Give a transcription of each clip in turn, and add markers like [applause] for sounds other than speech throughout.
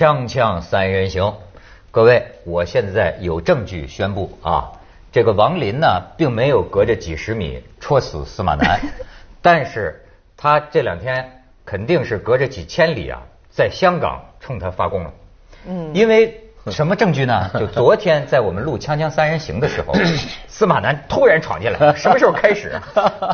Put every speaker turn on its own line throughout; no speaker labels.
锵锵三人行，各位，我现在有证据宣布啊，这个王林呢，并没有隔着几十米戳死司马南，但是他这两天肯定是隔着几千里啊，在香港冲他发功了。嗯，因为 [laughs] 什么证据呢？[laughs] 就昨天在我们录《锵锵三人行》的时候，[laughs] 司马南突然闯进来，什么时候开始？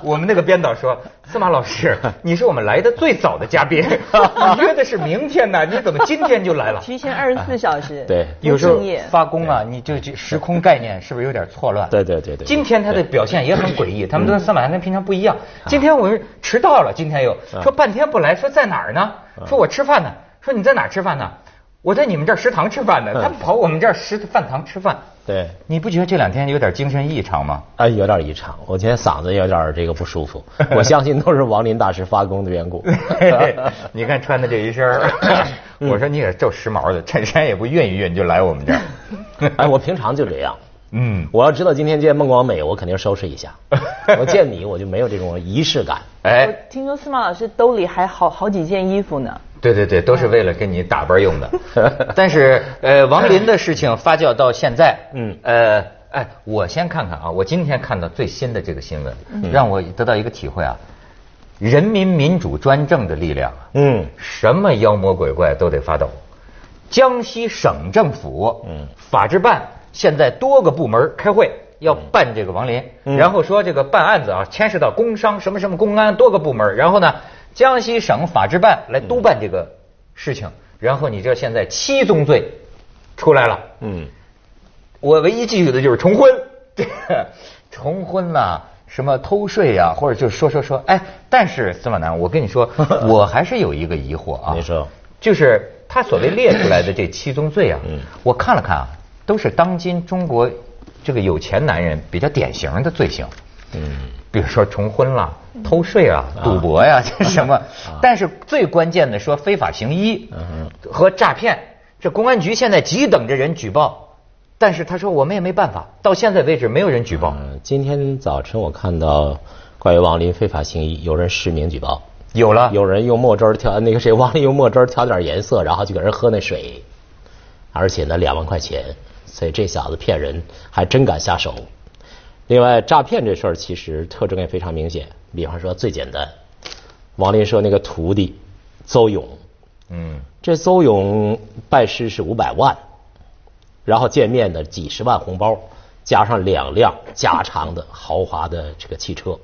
我们那个编导说：“司马老师，你是我们来的最早的嘉宾，你约的是明天呢，你怎么今天就来了？”
提前二十四小时，
对，
有时候发功啊，你就就时空概念是不是有点错乱？
对对对对
今天他的表现也很诡异，他们说司马南跟平常不一样。今天我们迟到了，今天又说半天不来，说在哪儿呢？说我吃饭呢。说你在哪儿吃饭呢？我在你们这儿食堂吃饭呢。他跑我们这儿食饭堂吃饭。
对，
你不觉得这两天有点精神异常吗？
啊，有点异常，我今天嗓子有点这个不舒服，[laughs] 我相信都是王林大师发功的缘故。
你看穿的这一身儿，[laughs] 我说你也够时髦的，衬衫也不熨一熨就来我们这儿。[laughs]
哎，我平常就这样。
嗯，
我要知道今天见孟广美，我肯定收拾一下。我见你，我就没有这种仪式感。
我
哎，
听说司马老师兜里还好好几件衣服呢。
对对对，都是为了给你打扮用的。[laughs] 但是呃，王林的事情发酵到现在，
嗯。
呃，哎，我先看看啊，我今天看到最新的这个新闻，让我得到一个体会啊，人民民主专政的力量啊，
嗯。
什么妖魔鬼怪都得发抖。江西省政府，
嗯。
法制办现在多个部门开会要办这个王林，
嗯。
然后说这个办案子啊牵涉到工商什么什么公安多个部门，然后呢江西省法制办来督办这个事情，然后你知道现在七宗罪出来了，
嗯，
我唯一记住的就是重婚，[laughs] 重婚呐、什么偷税呀、或者就是说说说，哎，但是司马南，我跟你说，[laughs] 我还是有一个疑惑啊。
你说，
就是他所谓列出来的这七宗罪啊，
嗯。
我看了看啊，都是当今中国这个有钱男人比较典型的罪行。
嗯，
比如说重婚啦、偷税啊、赌博呀、[laughs] 这什么。但是最关键的说非法行医
嗯
和诈骗，这公安局现在急等着人举报，但是他说我们也没办法，到现在为止没有人举报。
嗯，今天早晨我看到关于王林非法行医，有人实名举报，
有了，
有人用墨汁调那个谁，王林用墨汁调点颜色，然后就给人喝那水，而且呢两万块钱，所以这小子骗人还真敢下手。另外，诈骗这事儿其实特征也非常明显，比方说最简单，王林说那个徒弟邹勇，
嗯，
这邹勇拜师是五百万，然后见面的几十万红包，加上两辆加长的豪华的这个汽车。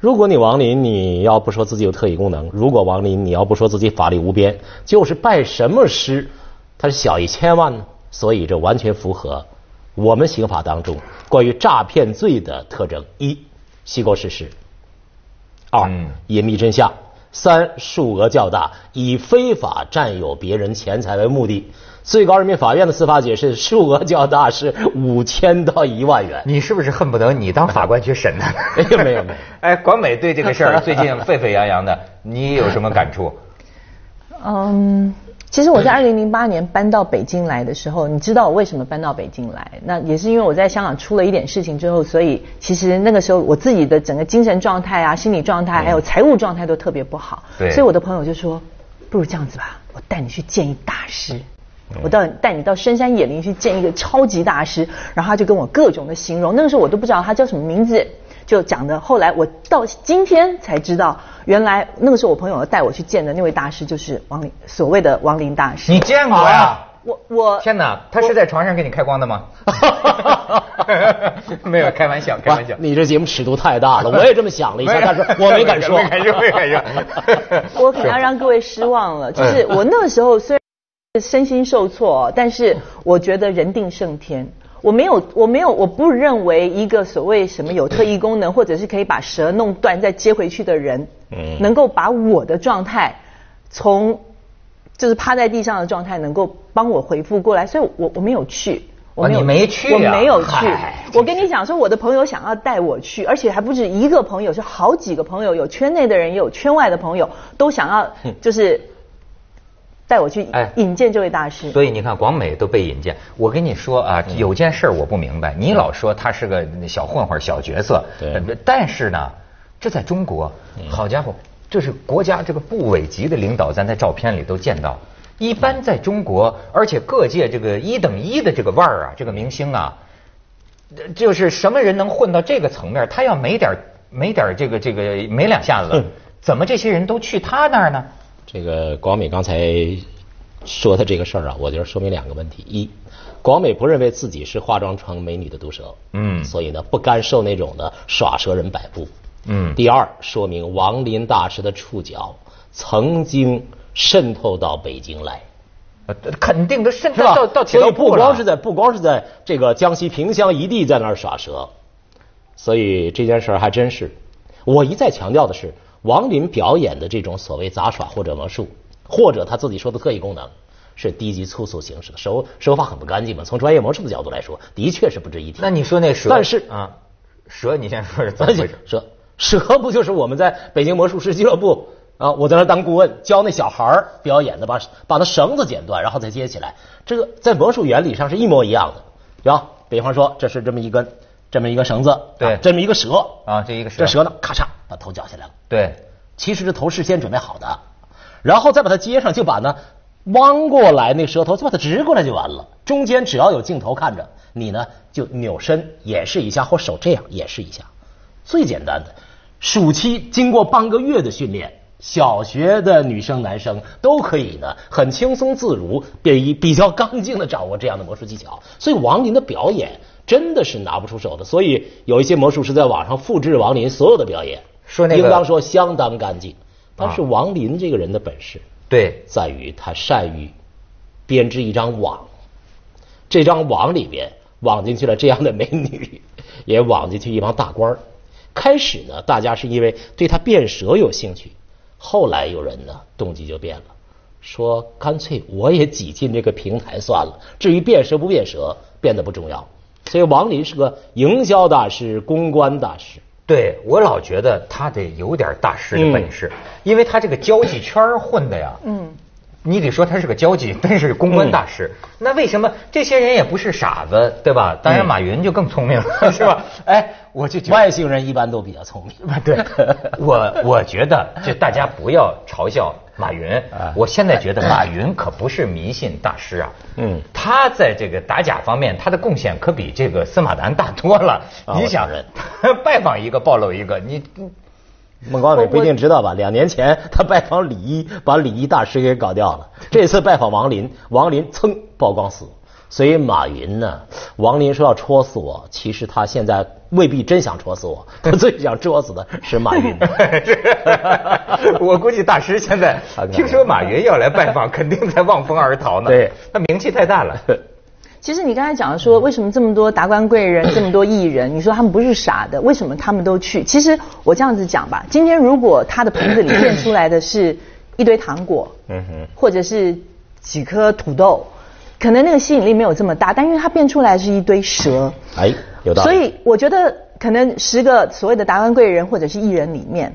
如果你王林你要不说自己有特异功能，如果王林你要不说自己法力无边，就是拜什么师，他是小一千万呢？所以这完全符合我们刑法当中关于诈骗罪的特征：一，虚构事实；二
嗯，
隐秘真相；三，数额较大，以非法占有别人钱财为目的。最高人民法院的司法解释，数额较大是五千到一万元。
你是不是恨不得你当法官去审呢？[laughs]
没有没有没有 [laughs]
哎，广美对这个事儿最近沸沸扬扬的，你有什么感触？[laughs]
嗯，其实我在二零零八年搬到北京来的时候，你知道我为什么搬到北京来？那也是因为我在香港出了一点事情之后，所以其实那个时候我自己的整个精神状态啊、心理状态还有财务状态都特别不好。
对
所以我的朋友就说，不如这样子吧，我带你去见一大师。我到带你到深山野林去见一个超级大师，然后他就跟我各种的形容，那个时候我都不知道他叫什么名字，就讲的。后来我到今天才知道，原来那个时候我朋友带我去见的那位大师就是王林，所谓的王林大师。
你见过呀？
我我
天哪，他是在床上给你开光的吗？[laughs] 没有，开玩笑，开玩笑。
你这节目尺度太大了，我也这么想了一下，[laughs] 但是我没敢说。
没敢说，没敢说。[laughs]
我可能要让各位失望了，就是我那个时候虽然身心受挫，但是我觉得人定胜天。我没有，我没有，我不认为一个所谓什么有特异功能，或者是可以把蛇弄断再接回去的人，
嗯
能够把我的状态从就是趴在地上的状态，能够帮我回复过来，所以我我没有去。我
哦你没去
我没有去。我跟你讲说，我的朋友想要带我去，而且还不止一个朋友，是好几个朋友，有圈内的人，也有圈外的朋友，都想要就是带我去
哎
引荐这位大师。
所以你看，广美都被引荐。我跟你说啊，有件事儿我不明白，你老说他是个小混混、小角色，
对
呃但是呢，这在中国，好家伙，这是国家这个部委级的领导，咱在照片里都见到。一般在中国，而且各界这个一等一的这个腕儿啊，这个明星啊，呃就是什么人能混到这个层面？他要没点没点这个这个没两下子
嗯，
怎么这些人都去他那儿呢？
这个广美刚才说的这个事儿啊，我觉得说明两个问题：一，广美不认为自己是化妆成美女的毒蛇，
嗯
所以呢不甘受那种的耍蛇人摆布，
嗯
第二，说明王林大师的触角曾经渗透到北京来。
呃肯定的，甚至
是吧？
到到铁
所以不
道部了
光是在不光是在这个江西萍乡一地在那儿耍蛇，所以这件事儿还真是。我一再强调的是，王林表演的这种所谓杂耍或者魔术，或者他自己说的特异功能，是低级粗俗形式的，手手法很不干净嘛。从专业魔术的角度来说，的确是不值一提。
那你说那蛇，
但是
啊，蛇，你先说是怎么回事？
蛇蛇不就是我们在北京魔术师俱乐部啊？我在那当顾问，教那小孩表演的，把把那绳子剪断，然后再接起来。这个在魔术原理上是一模一样的。有，比方说这是这么一根这么一个绳子，
对
啊这么一个蛇
啊这一个蛇
这蛇呢，咔嚓把头绞下来了。
对，
其实这头事先准备好的，然后再把它接上，就把呢弯过来那舌头就把它直过来就完了。中间只要有镜头看着，你呢就扭身演示一下，或手这样演示一下，最简单的。暑期经过半个月的训练，小学的女生男生都可以呢很轻松自如，比比较刚劲的掌握这样的魔术技巧。所以王林的表演真的是拿不出手的。所以有一些魔术师在网上复制王林所有的表演，
说那个
应当说相当干净。但是
啊
王林这个人的本事
对，
在于他善于编织一张网，这张网里边网进去了这样的美女，也网进去一帮大官儿。开始呢，大家是因为对他变蛇有兴趣，后来有人呢动机就变了，说干脆我也挤进这个平台算了，至于变蛇不变蛇变得不重要。所以王林是个营销大师、公关大师。
对我老觉得他得有点大师的本事，因为他这个交际圈混的呀，
嗯，
你得说他是个交际，但是公关大师。那为什么这些人也不是傻子，对吧？当然，
嗯
马云就更聪明了，[laughs] 是吧？哎，我就觉得
外星人一般都比较聪明。[laughs]
对，我我觉得就大家不要嘲笑马云
啊。
我现在觉得马云可不是迷信大师啊。
嗯
他在这个打假方面，他的贡献可比这个司马南大多了。
啊
你想
我承认，[laughs]
拜访一个暴露一个，你
孟广美不一定知道吧？两年前他拜访李一，把李一大师给搞掉了。这次拜访王林，王林噌曝光死。所以马云呢，王林说要戳死我，其实他现在未必真想戳死我，他最想戳死的是马云。[laughs]
我估计大师现在 [laughs] 听说马云要来拜访，肯定在望风而逃呢。
对，
他名气太大了。[laughs]
其实你刚才讲的说，为什么这么多达官贵人、这么多艺人，你说他们不是傻的，为什么他们都去？其实我这样子讲吧，今天如果他的盆子里变出来的是一堆糖果，
嗯哼，
或者是几颗土豆，可能那个吸引力没有这么大，但因为它变出来是一堆蛇，
哎，有道理。
所以我觉得可能十个所谓的达官贵人或者是艺人里面，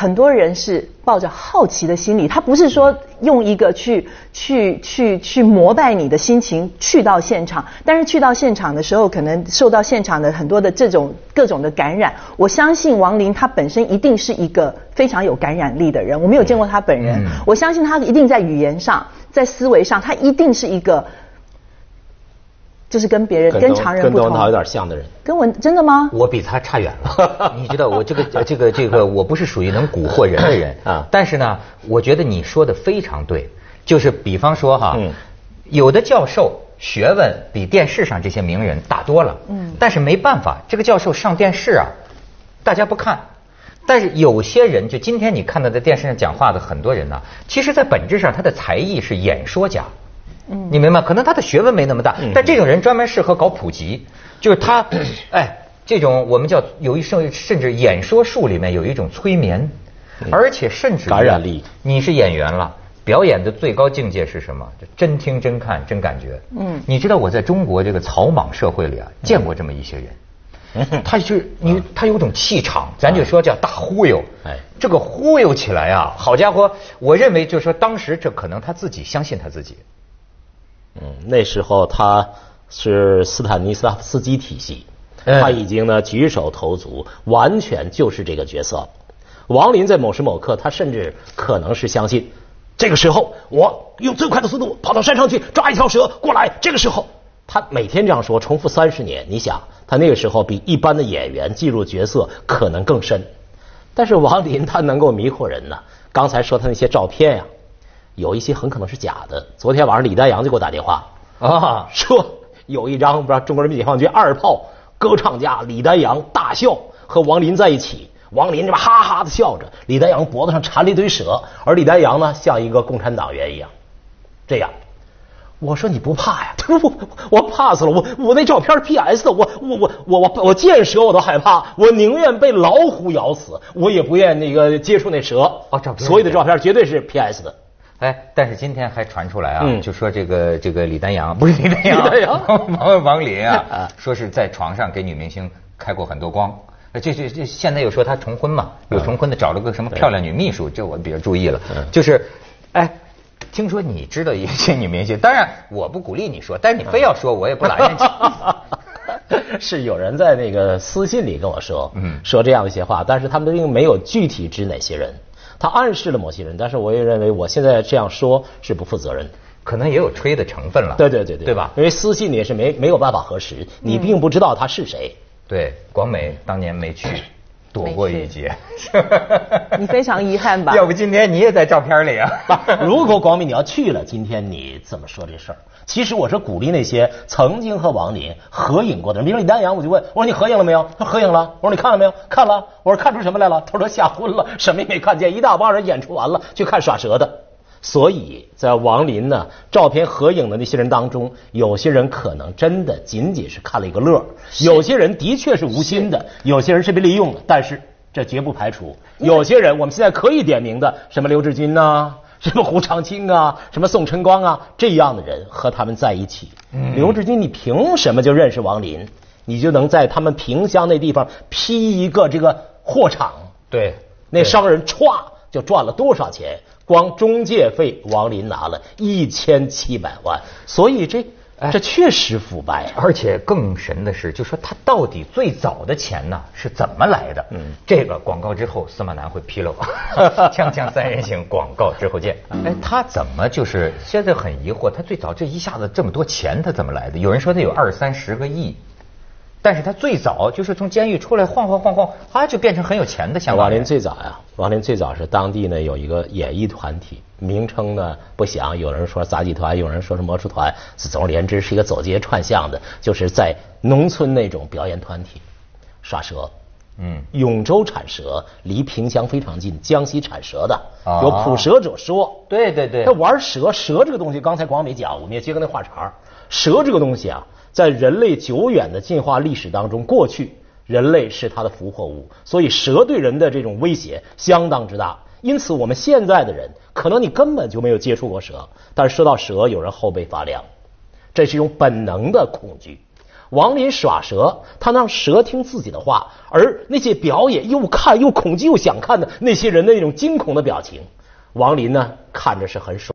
很多人是抱着好奇的心理，他不是说用一个去去去去膜拜你的心情去到现场，但是去到现场的时候，可能受到现场的很多的这种各种的感染。我相信王林他本身一定是一个非常有感染力的人，我没有见过他本人，
嗯
我相信他一定在语言上，在思维上，他一定是一个。就是跟别人、跟
跟
常人不同，
跟窦文涛有点像的人。
跟我真的吗？
我比他差远了，[laughs] 你知道我这个这个这个我不是属于能蛊惑人的人
啊
但是呢，我觉得你说的非常对，就是比方说哈，
嗯
有的教授学问比电视上这些名人大多了，
嗯
但是没办法，这个教授上电视啊，大家不看。但是有些人，就今天你看到在电视上讲话的很多人呢，其实在本质上他的才艺是演说家。
嗯
你明白？可能他的学问没那么大，
嗯
但这种人专门适合搞普及，就是他，[coughs] 哎，这种我们叫有一甚甚至演说术里面有一种催眠，而且甚至
感染力。
你是演员了，表演的最高境界是什么？就真听真看真感觉。
嗯
你知道我在中国这个草莽社会里啊，见过这么一些人。
嗯 [laughs]
他是你，他有种气场，咱就说叫大忽悠。
哎
这个忽悠起来啊，好家伙，我认为就是说当时这可能他自己相信他自己。
嗯，那时候他是斯坦尼斯拉夫斯基体系，
嗯
他已经呢举手投足，完全就是这个角色。王林在某时某刻，他甚至可能是相信，这个时候，我用最快的速度跑到山上去抓一条蛇过来。这个时候，他每天这样说，重复三十年。你想，他那个时候比一般的演员进入角色可能更深。但是王林他能够迷惑人呢。刚才说他那些照片呀，有一些很可能是假的。昨天晚上李丹阳就给我打电话啊，说有一张不知道中国人民解放军二炮歌唱家李丹阳大笑和王林在一起。王林这边哈哈的笑着，李丹阳脖子上缠了一堆蛇，而李丹阳呢像一个共产党员一样，这样。我说你不怕呀？他说我我怕死了，我我那照片 P S 的，我我我我我我见蛇我都害怕，我宁愿被老虎咬死，我也不愿那个接触那蛇。
哦，照片，
所有的照片绝对是 P S 的。
哎，但是今天还传出来啊，就说这个这个李丹阳不是李丹阳，王王林啊，说是在床上给女明星开过很多光。这这这现在又说他重婚嘛，有重婚的找了个什么漂亮女秘书，这我比较注意了。就是，哎，听说你知道一些女明星，当然我不鼓励你说，但是你非要说，我也不拉人 [laughs]
是有人在那个私信里跟我说，嗯，说这样一些话，但是他们并没有具体指哪些人，他暗示了某些人，但是我也认为我现在这样说是不负责任，
可能也有吹的成分了。
对对对对，
对吧？
因为私信也是没没有办法核实，你并不知道他是谁。
对，广美当年没去，躲过一劫。[laughs]
你非常遗憾吧？
要不今天你也在照片里啊？[laughs]
如果广敏你要去了，今天你怎么说这事儿？其实我是鼓励那些曾经和王林合影过的人，比如李丹阳，我就问我说你合影了没有？他合影了。我说你看了没有？看了。我说看出什么来了？他说吓昏了，什么也没看见。一大帮人演出完了，去看耍蛇的。所以在王林呢照片合影的那些人当中，有些人可能真的仅仅是看了一个乐，有些人的确是无心的，有些人是被利用的。但是这绝不排除有些人，我们现在可以点名的，什么刘志军呐，[laughs] 什么胡长清啊，什么宋晨光啊，这样的人和他们在一起。刘志军，你凭什么就认识王林？你就能在他们萍乡那地方批一个这个货场？
对，
那商人歘就赚了多少钱？光中介费，王林拿了一千七百万，所以这这确实腐败。
而且更神的是，就说他到底最早的钱呢是怎么来的？嗯，这个广告之后，司马南会披露。[laughs] 锵锵三人行，广告之后见。哎，他怎么就是现在很疑惑，他最早这一下子这么多钱，他怎么来的？有人说他有二三十个亿。但是他最早就是从监狱出来晃晃晃晃，啊，就变成很有钱的香港
王林最早呀，王林最早是当地呢有一个演艺团体，名称呢不详，有人说杂技团，有人说是魔术团，总而言之是一个走街串巷的，就是在农村那种表演团体，耍蛇。嗯，永州产蛇离萍乡非常近，江西产蛇的有捕蛇者说，
对对对，
他玩蛇，蛇这个东西，刚才广美讲，我们也接个那话茬蛇这个东西啊。在人类久远的进化历史当中，过去人类是它的俘获物，所以蛇对人的这种威胁相当之大。因此，我们现在的人可能你根本就没有接触过蛇，但是说到蛇，有人后背发凉，这是一种本能的恐惧。王林耍蛇，他让蛇听自己的话，而那些表演又看又恐惧又想看的那些人的那种惊恐的表情，王林呢看着是很爽。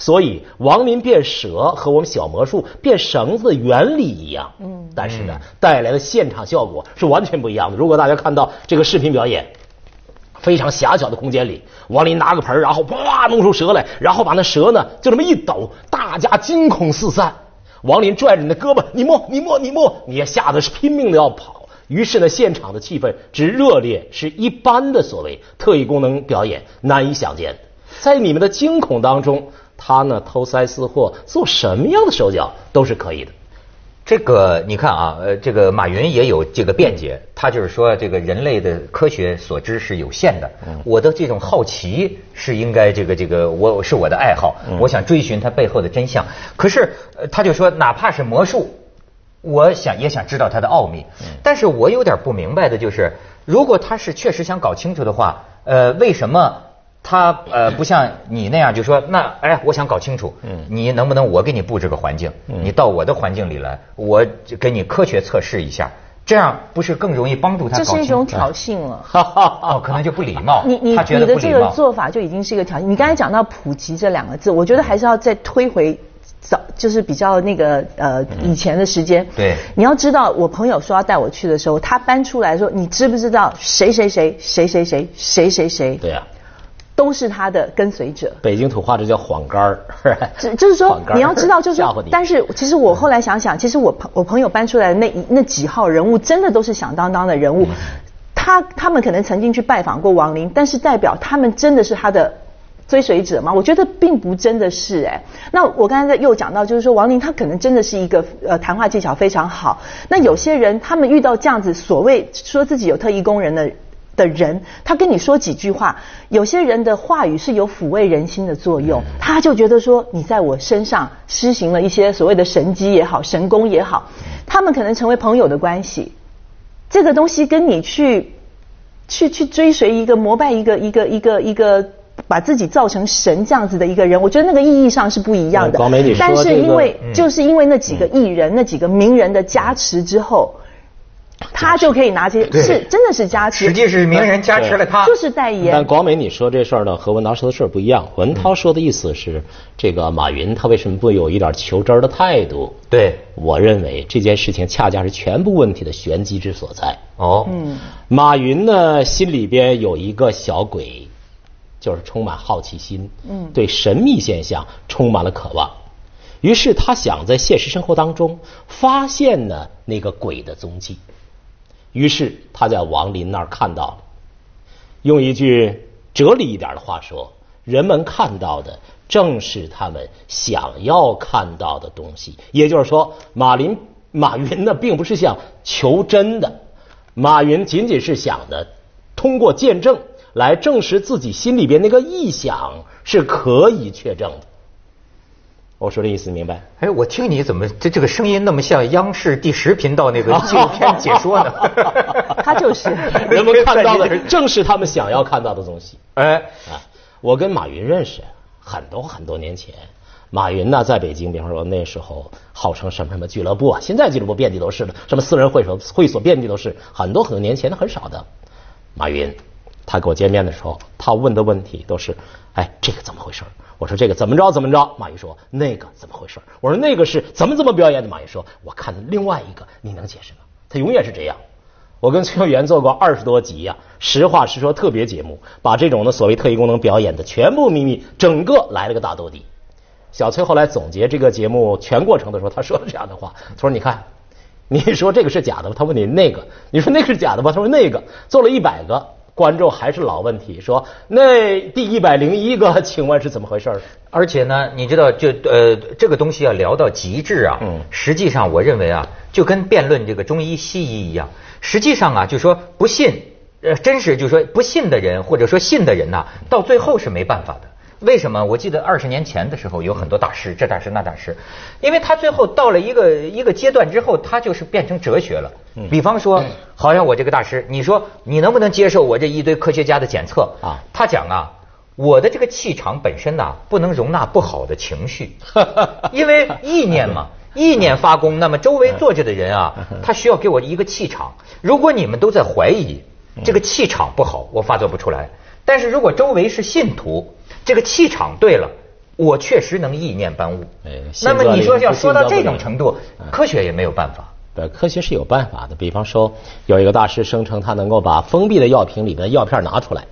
所以，王林变蛇和我们小魔术变绳子的原理一样，嗯，但是呢，带来的现场效果是完全不一样的。如果大家看到这个视频表演，非常狭小的空间里，王林拿个盆然后哇弄出蛇来，然后把那蛇呢就这么一抖，大家惊恐四散。王林拽着你的胳膊，你摸，你摸，你摸，你也吓得是拼命的要跑。于是呢，现场的气氛之热烈，是一般的所谓特异功能表演难以想见。在你们的惊恐当中。他呢偷塞私货，做什么样的手脚都是可以的。
这个你看啊，呃，这个马云也有这个辩解，他就是说，这个人类的科学所知是有限的。我的这种好奇是应该这个这个，我是我的爱好，我想追寻它背后的真相。可是他就说，哪怕是魔术，我想也想知道它的奥秘。但是我有点不明白的就是，如果他是确实想搞清楚的话，呃，为什么？他呃不像你那样，就说那哎，我想搞清楚，嗯，你能不能我给你布置个环境，你到我的环境里来，我给你科学测试一下，这样不是更容易帮助他？
这是一种挑衅了，[laughs]
哦，可能就不礼貌。
你你你的这个做法就已经是一个挑衅。你刚才讲到普及这两个字，我觉得还是要再推回早，就是比较那个呃以前的时间。
对，
你要知道，我朋友说要带我去的时候，他搬出来说，你知不知道谁谁谁谁谁谁谁谁谁谁？
对呀。
都是他的跟随者。
北京土话这叫晃杆儿，[laughs]
只就是说你要知道，就是说，但是其实我后来想想，其实我朋我朋友搬出来的那一那几号人物，真的都是响当当的人物。
嗯
他他们可能曾经去拜访过王林，但是代表他们真的是他的追随者吗？我觉得并不真的是哎。那我刚才在又讲到，就是说王林他可能真的是一个呃谈话技巧非常好。那有些人他们遇到这样子所谓说自己有特异功能的。的人，他跟你说几句话，有些人的话语是有抚慰人心的作用，他就觉得说你在我身上施行了一些所谓的神机也好，神功也好，他们可能成为朋友的关系。这个东西跟你去去去追随一个膜拜一个一个一个一个把自己造成神这样子的一个人，我觉得那个意义上是不一样的。但是
这个
因为、
嗯
就是因为那几个艺人、那几个名人的加持之后，他就可以拿这些是真的是加持，
实际是名人加持了他，
就是代言。
但广美你说这事儿呢，和文涛说的事儿不一样。文涛说的意思是，这个马云他为什么不有一点求真的态度？
对，
我认为这件事情恰恰是全部问题的玄机之所在。
哦，
嗯，
马云呢，心里边有一个小鬼，就是充满好奇心，
嗯
对神秘现象充满了渴望。于是他想在现实生活当中发现呢那个鬼的踪迹。于是他在王林那儿看到了，用一句哲理一点的话说，人们看到的正是他们想要看到的东西。也就是说，马林马云呢，并不是想求真的，马云仅仅是想的通过见证来证实自己心里边那个臆想是可以确证的。我说的意思明白？
哎，我听你怎么这这个声音那么像央视第十频道那个纪录片解说呢？[laughs]
他就是 [laughs]
人们看到的正是他们想要看到的东西。
哎，
啊，我跟马云认识很多很多年前。马云呢，在北京，比方说那时候号称什么什么俱乐部啊，现在俱乐部遍地都是的，什么私人会所会所遍地都是，很多很多年前的很少的。马云，他跟我见面的时候，他问的问题都是，哎，这个怎么回事我说这个怎么着怎么着？马云说那个怎么回事我说那个是怎么怎么表演的？马云说我看另外一个，你能解释吗？他永远是这样。我跟崔永元做过二十多集呀、实话实说特别节目，把这种的所谓特异功能表演的全部秘密，整个来了个大兜底。小崔后来总结这个节目全过程的时候，他说了这样的话：“他说你看，你说这个是假的吧？他问你那个，你说那个是假的吧？他说那个做了一百个，观众还是老问题，说那第一百零一个，[laughs] 请问是怎么回事？
而且呢，你知道，就呃，这个东西要聊到极致啊，
嗯
实际上我认为啊，就跟辩论这个中医西医一样，实际上啊，就说不信，呃，真是就说不信的人或者说信的人呐、到最后是没办法的。为什么？我记得二十年前的时候，有很多大师，这大师那大师，因为他最后到了一个一个阶段之后，他就是变成哲学了。比方说，好像我这个大师，你说你能不能接受我这一堆科学家的检测
啊
他讲啊，我的这个气场本身呐、不能容纳不好的情绪，[laughs] 因为意念嘛，意念发功，那么周围坐着的人啊，[laughs] 他需要给我一个气场。如果你们都在怀疑这个气场不好，我发作不出来。但是如果周围是信徒，这个气场对了，我确实能意念搬物
哎。
那么你说要说到这种程度，科学也没有办法。
对，科学是有办法的。比方说，有一个大师声称他能够把封闭的药瓶里的药片拿出来。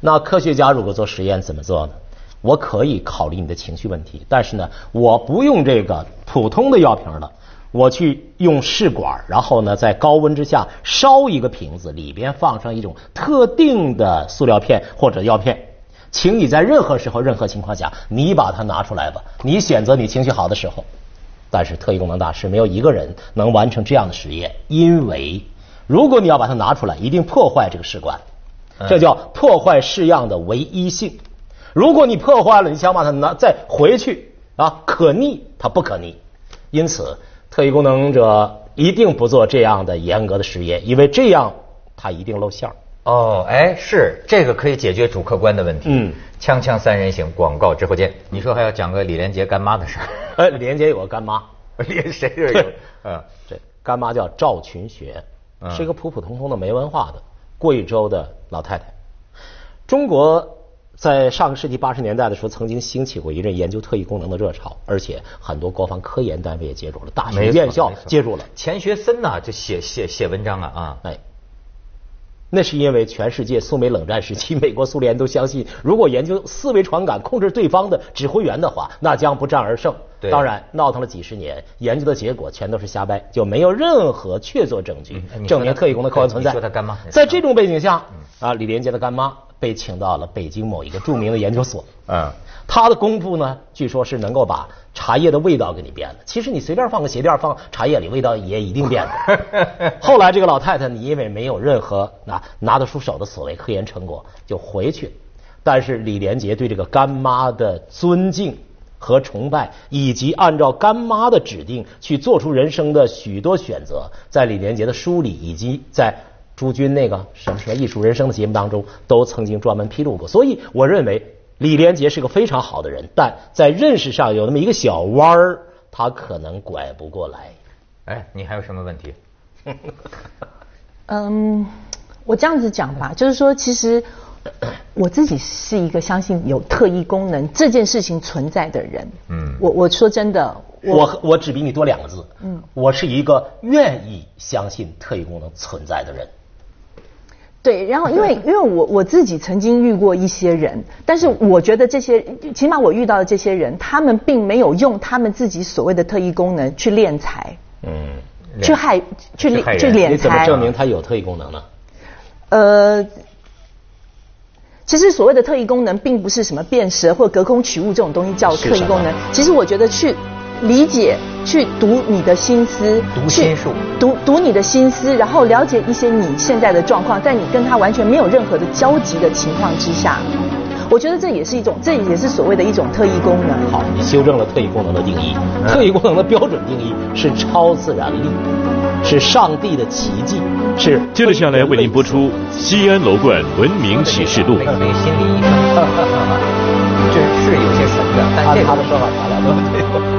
那科学家如果做实验怎么做呢？我可以考虑你的情绪问题，但是呢，我不用这个普通的药瓶了，我去用试管，然后呢，在高温之下烧一个瓶子，里边放上一种特定的塑料片或者药片。请你在任何时候、任何情况下，你把它拿出来吧。你选择你情绪好的时候。但是特异功能大师没有一个人能完成这样的实验，因为如果你要把它拿出来，一定破坏这个试管，这叫破坏式样的唯一性。如果你破坏了，你想把它拿再回去啊，可逆它不可逆。因此，特异功能者一定不做这样的严格的实验，因为这样他一定露馅儿。
哦，哎，是这个可以解决主客观的问题。
嗯，
锵锵三人行，广告之后见。你说还要讲个李连杰干妈的事儿？
哎，李连杰有个干妈，[laughs]
连谁都有。嗯，
这干妈叫赵群学
嗯，
是一个普普通通的没文化的贵州的老太太。中国在上个世纪八十年代的时候，曾经兴起过一阵研究特异功能的热潮，而且很多国防科研单位也介入了，大学院校介入了。
钱学森呐、就写写写文章啊啊。
哎，那是因为全世界苏美冷战时期，美国、苏联都相信，如果研究思维传感控制对方的指挥员的话，那将不战而胜。
对
当然闹腾了几十年，研究的结果全都是瞎掰，就没有任何确凿证据
嗯
证明特异功能客观存在。
你说他干妈
在这种背景下，啊，李连杰的干妈被请到了北京某一个著名的研究所。
嗯，
他的功夫呢，据说是能够把茶叶的味道给你变了。其实你随便放个鞋垫放茶叶里，味道也一定变的。[laughs] 后来这个老太太，你因为没有任何拿拿得出手的所谓科研成果，就回去。但是李连杰对这个干妈的尊敬和崇拜，以及按照干妈的指定去做出人生的许多选择，在李连杰的书里，以及在朱军那个什么什么艺术人生的节目当中，都曾经专门披露过。所以我认为李连杰是个非常好的人，但在认识上有那么一个小弯儿，他可能拐不过来。
哎，你还有什么问题？[laughs]
嗯，我这样子讲吧，就是说，其实 [coughs] 我自己是一个相信有特异功能这件事情存在的人。
嗯
我我说真的，
我我只比你多两个字，嗯，我是一个愿意相信特异功能存在的人。
对，然后因为因为我我自己曾经遇过一些人，但是我觉得这些起码我遇到的这些人，他们并没有用他们自己所谓的特异功能去敛财，
嗯，
去害去
去
敛
你怎么。证明他有特异功能呢？
呃，其实所谓的特异功能，并不是什么辨识或隔空取物这种东西叫特异功能。其实我觉得去理解、去读你的心思，
读心术
读读你的心思，然后了解一些你现在的状况，在你跟他完全没有任何的交集的情况之下，我觉得这也是一种，这也是所谓的一种特异功能。
好，你修正了特异功能的定义。特异功能的标准定义是超自然力，是上帝的奇迹，是。
接着下来为您播出《西安楼冠文明启示录》
那。个那个心理医生，[laughs] 这是有些神的，但这
他的说法，他俩都对。
没错儿。